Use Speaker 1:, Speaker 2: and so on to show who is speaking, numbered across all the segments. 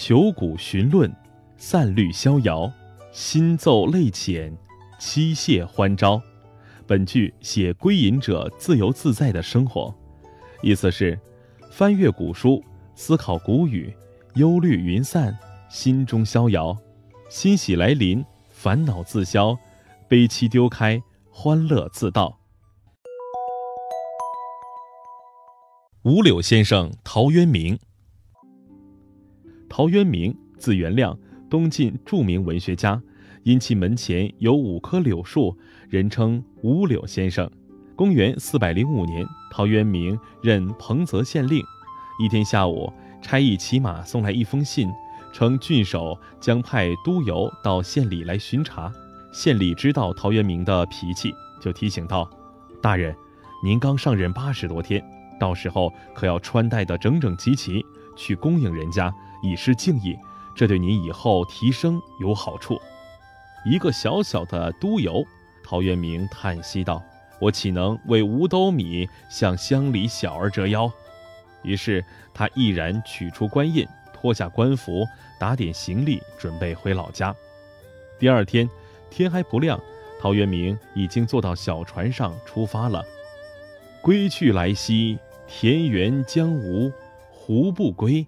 Speaker 1: 求古寻论，散律逍遥，新奏泪浅，妻谢欢招。本句写归隐者自由自在的生活，意思是翻阅古书，思考古语，忧虑云散，心中逍遥，欣喜来临，烦恼自消，悲戚丢开，欢乐自到。五柳先生陶渊明。陶渊明字元亮，东晋著名文学家。因其门前有五棵柳树，人称五柳先生。公元四百零五年，陶渊明任彭泽县令。一天下午，差役骑马送来一封信，称郡守将派督邮到县里来巡查。县里知道陶渊明的脾气，就提醒道：“大人，您刚上任八十多天，到时候可要穿戴得整整齐齐，去恭迎人家，以示敬意，这对您以后提升有好处。”一个小小的督邮，陶渊明叹息道：“我岂能为五斗米向乡里小儿折腰？”于是他毅然取出官印，脱下官服，打点行李，准备回老家。第二天天还不亮，陶渊明已经坐到小船上出发了。归去来兮，田园将芜胡不归？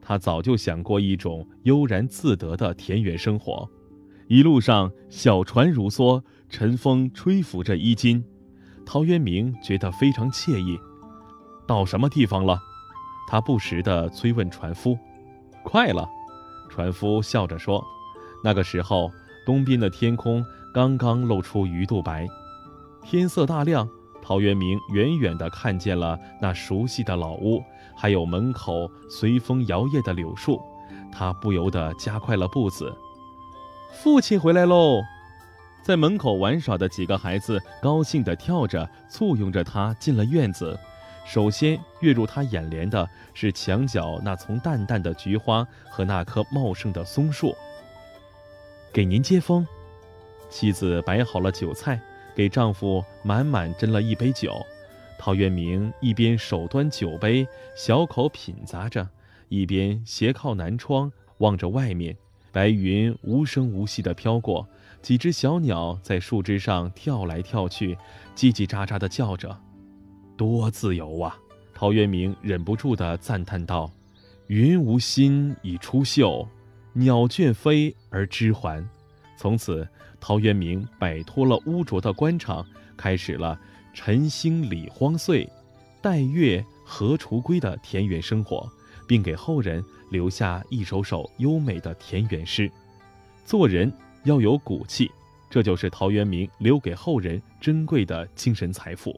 Speaker 1: 他早就想过一种悠然自得的田园生活。一路上，小船如梭，晨风吹拂着衣襟，陶渊明觉得非常惬意。到什么地方了？他不时地催问船夫。快了，船夫笑着说。那个时候，东边的天空刚刚露出鱼肚白，天色大亮。陶渊明远远地看见了那熟悉的老屋，还有门口随风摇曳的柳树，他不由得加快了步子。父亲回来喽！在门口玩耍的几个孩子高兴地跳着，簇拥着他进了院子。首先跃入他眼帘的是墙角那丛淡淡的菊花和那棵茂盛的松树。给您接风。妻子摆好了酒菜，给丈夫满满斟了一杯酒。陶渊明一边手端酒杯，小口品咂着，一边斜靠南窗，望着外面。白云无声无息地飘过，几只小鸟在树枝上跳来跳去，叽叽喳喳地叫着，多自由啊！陶渊明忍不住地赞叹道：“云无心以出岫，鸟倦飞而知还。”从此，陶渊明摆脱了污浊的官场，开始了“晨兴理荒岁，待月荷锄归”的田园生活。并给后人留下一首首优美的田园诗。做人要有骨气，这就是陶渊明留给后人珍贵的精神财富。